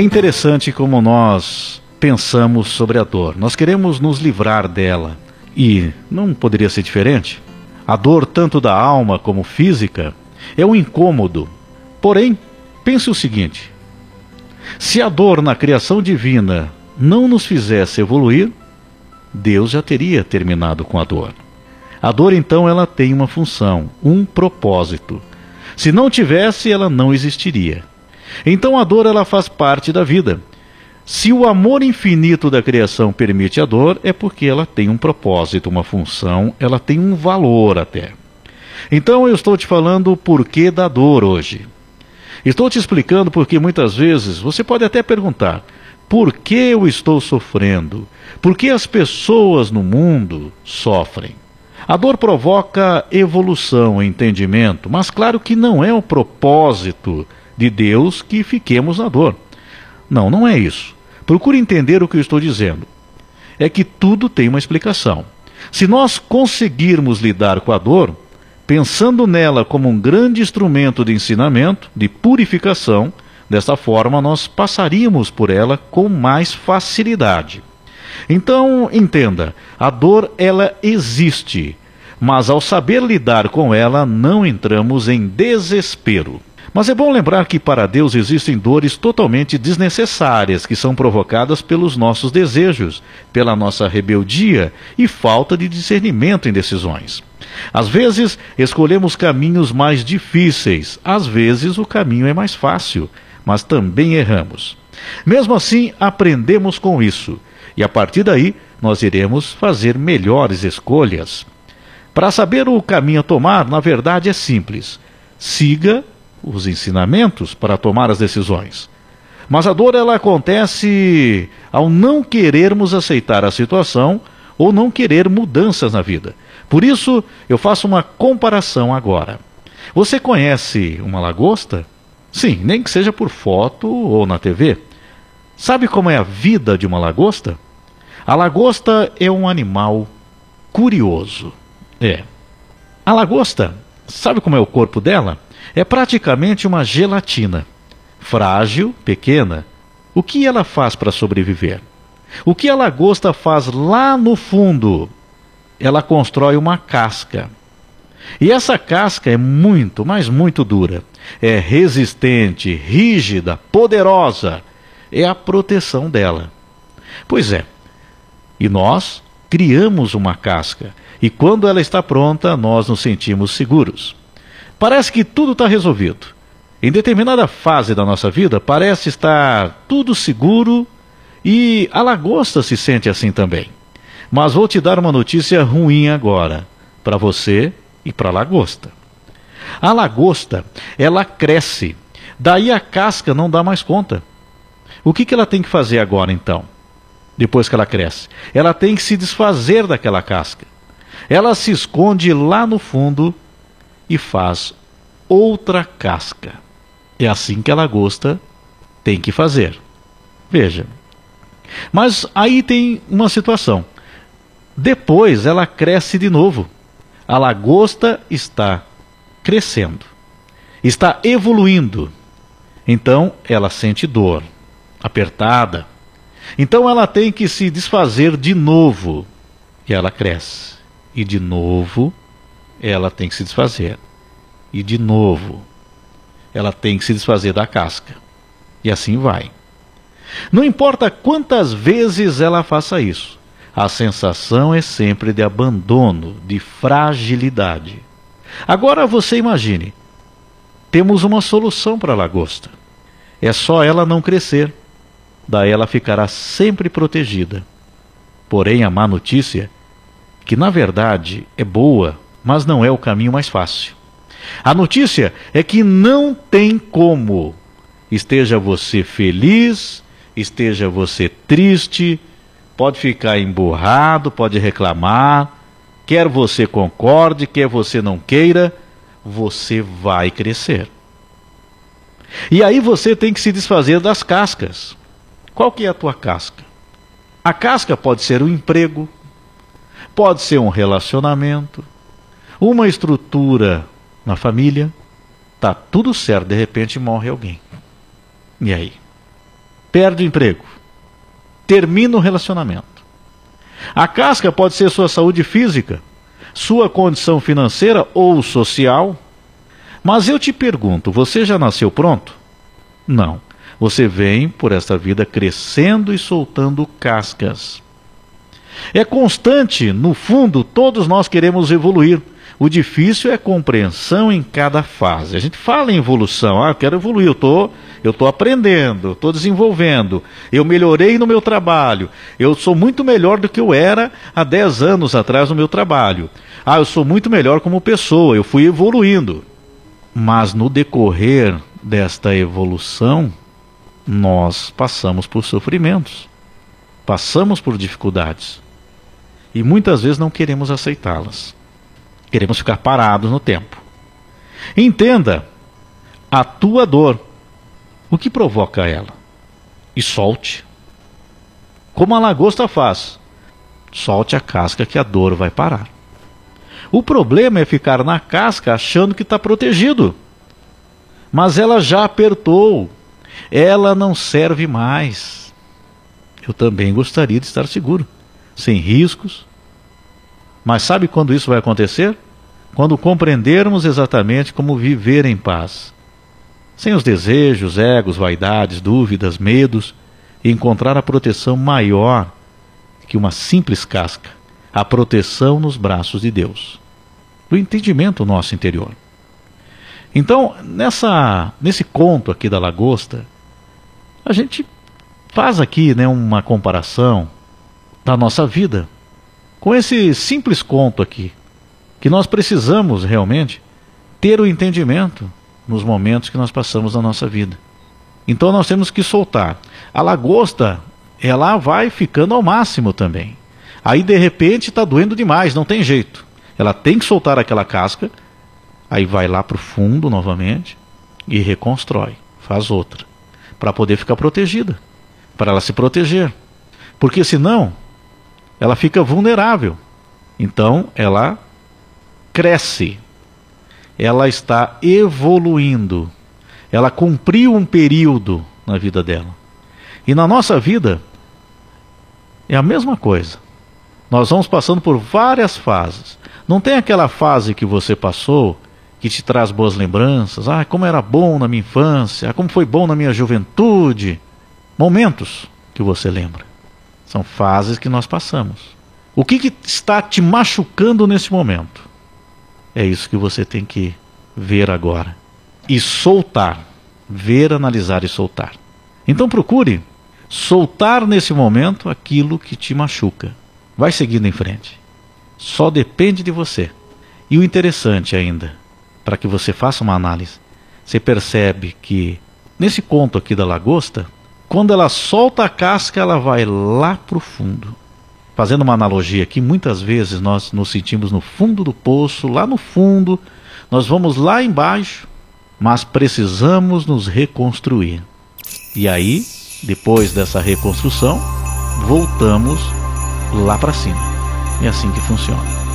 É interessante como nós pensamos sobre a dor. Nós queremos nos livrar dela e não poderia ser diferente. A dor, tanto da alma como física, é um incômodo. Porém, pense o seguinte: se a dor na criação divina não nos fizesse evoluir, Deus já teria terminado com a dor. A dor, então, ela tem uma função, um propósito. Se não tivesse, ela não existiria. Então a dor ela faz parte da vida. Se o amor infinito da criação permite a dor, é porque ela tem um propósito, uma função, ela tem um valor até. Então eu estou te falando o porquê da dor hoje. Estou te explicando porque muitas vezes você pode até perguntar: por que eu estou sofrendo? Por que as pessoas no mundo sofrem? A dor provoca evolução, entendimento, mas claro que não é o propósito de Deus que fiquemos na dor. Não, não é isso. Procure entender o que eu estou dizendo. É que tudo tem uma explicação. Se nós conseguirmos lidar com a dor, pensando nela como um grande instrumento de ensinamento, de purificação, dessa forma nós passaríamos por ela com mais facilidade. Então, entenda, a dor ela existe, mas ao saber lidar com ela, não entramos em desespero. Mas é bom lembrar que para Deus existem dores totalmente desnecessárias que são provocadas pelos nossos desejos, pela nossa rebeldia e falta de discernimento em decisões. Às vezes escolhemos caminhos mais difíceis, às vezes o caminho é mais fácil, mas também erramos. Mesmo assim, aprendemos com isso e a partir daí nós iremos fazer melhores escolhas. Para saber o caminho a tomar, na verdade é simples. Siga os ensinamentos para tomar as decisões. Mas a dor ela acontece ao não querermos aceitar a situação ou não querer mudanças na vida. Por isso, eu faço uma comparação agora. Você conhece uma lagosta? Sim, nem que seja por foto ou na TV. Sabe como é a vida de uma lagosta? A lagosta é um animal curioso. É. A lagosta, sabe como é o corpo dela? É praticamente uma gelatina. Frágil, pequena. O que ela faz para sobreviver? O que a lagosta faz lá no fundo? Ela constrói uma casca. E essa casca é muito, mas muito dura. É resistente, rígida, poderosa. É a proteção dela. Pois é. E nós criamos uma casca. E quando ela está pronta, nós nos sentimos seguros. Parece que tudo está resolvido. Em determinada fase da nossa vida, parece estar tudo seguro e a lagosta se sente assim também. Mas vou te dar uma notícia ruim agora, para você e para a lagosta. A lagosta, ela cresce, daí a casca não dá mais conta. O que, que ela tem que fazer agora então? Depois que ela cresce? Ela tem que se desfazer daquela casca. Ela se esconde lá no fundo e faz outra casca. É assim que a lagosta tem que fazer. Veja. Mas aí tem uma situação. Depois ela cresce de novo. A lagosta está crescendo, está evoluindo. Então ela sente dor, apertada. Então ela tem que se desfazer de novo. E ela cresce. E de novo ela tem que se desfazer. E de novo, ela tem que se desfazer da casca. E assim vai. Não importa quantas vezes ela faça isso, a sensação é sempre de abandono, de fragilidade. Agora você imagine: temos uma solução para a lagosta. É só ela não crescer. Daí ela ficará sempre protegida. Porém, a má notícia que na verdade é boa, mas não é o caminho mais fácil. A notícia é que não tem como. Esteja você feliz, esteja você triste, pode ficar emburrado, pode reclamar, quer você concorde, quer você não queira, você vai crescer. E aí você tem que se desfazer das cascas. Qual que é a tua casca? A casca pode ser um emprego, pode ser um relacionamento, uma estrutura na família, tá tudo certo, de repente morre alguém. E aí? perde o emprego, termina o relacionamento. A casca pode ser sua saúde física, sua condição financeira ou social. Mas eu te pergunto, você já nasceu pronto? Não. Você vem por esta vida crescendo e soltando cascas. É constante, no fundo, todos nós queremos evoluir. O difícil é compreensão em cada fase. A gente fala em evolução, ah, eu quero evoluir, eu tô, eu tô aprendendo, estou desenvolvendo, eu melhorei no meu trabalho, eu sou muito melhor do que eu era há 10 anos atrás no meu trabalho. Ah, eu sou muito melhor como pessoa, eu fui evoluindo. Mas no decorrer desta evolução, nós passamos por sofrimentos, passamos por dificuldades e muitas vezes não queremos aceitá-las. Queremos ficar parados no tempo. Entenda a tua dor, o que provoca ela, e solte. Como a lagosta faz, solte a casca que a dor vai parar. O problema é ficar na casca achando que está protegido. Mas ela já apertou, ela não serve mais. Eu também gostaria de estar seguro, sem riscos. Mas sabe quando isso vai acontecer? Quando compreendermos exatamente como viver em paz, sem os desejos, egos, vaidades, dúvidas, medos, e encontrar a proteção maior que uma simples casca, a proteção nos braços de Deus, do entendimento nosso interior. Então, nessa, nesse conto aqui da lagosta, a gente faz aqui né, uma comparação da nossa vida com esse simples conto aqui, que nós precisamos realmente ter o entendimento nos momentos que nós passamos na nossa vida. Então nós temos que soltar. A lagosta, ela vai ficando ao máximo também. Aí de repente está doendo demais, não tem jeito. Ela tem que soltar aquela casca, aí vai lá para o fundo novamente e reconstrói, faz outra para poder ficar protegida, para ela se proteger. Porque senão ela fica vulnerável. Então ela cresce. Ela está evoluindo. Ela cumpriu um período na vida dela. E na nossa vida é a mesma coisa. Nós vamos passando por várias fases. Não tem aquela fase que você passou que te traz boas lembranças. Ah, como era bom na minha infância, ah, como foi bom na minha juventude. Momentos que você lembra. São fases que nós passamos. O que, que está te machucando nesse momento? É isso que você tem que ver agora. E soltar. Ver, analisar e soltar. Então procure soltar nesse momento aquilo que te machuca. Vai seguindo em frente. Só depende de você. E o interessante ainda, para que você faça uma análise. Você percebe que nesse conto aqui da lagosta, quando ela solta a casca, ela vai lá para o fundo. Fazendo uma analogia aqui, muitas vezes nós nos sentimos no fundo do poço, lá no fundo, nós vamos lá embaixo, mas precisamos nos reconstruir. E aí, depois dessa reconstrução, voltamos lá para cima. É assim que funciona.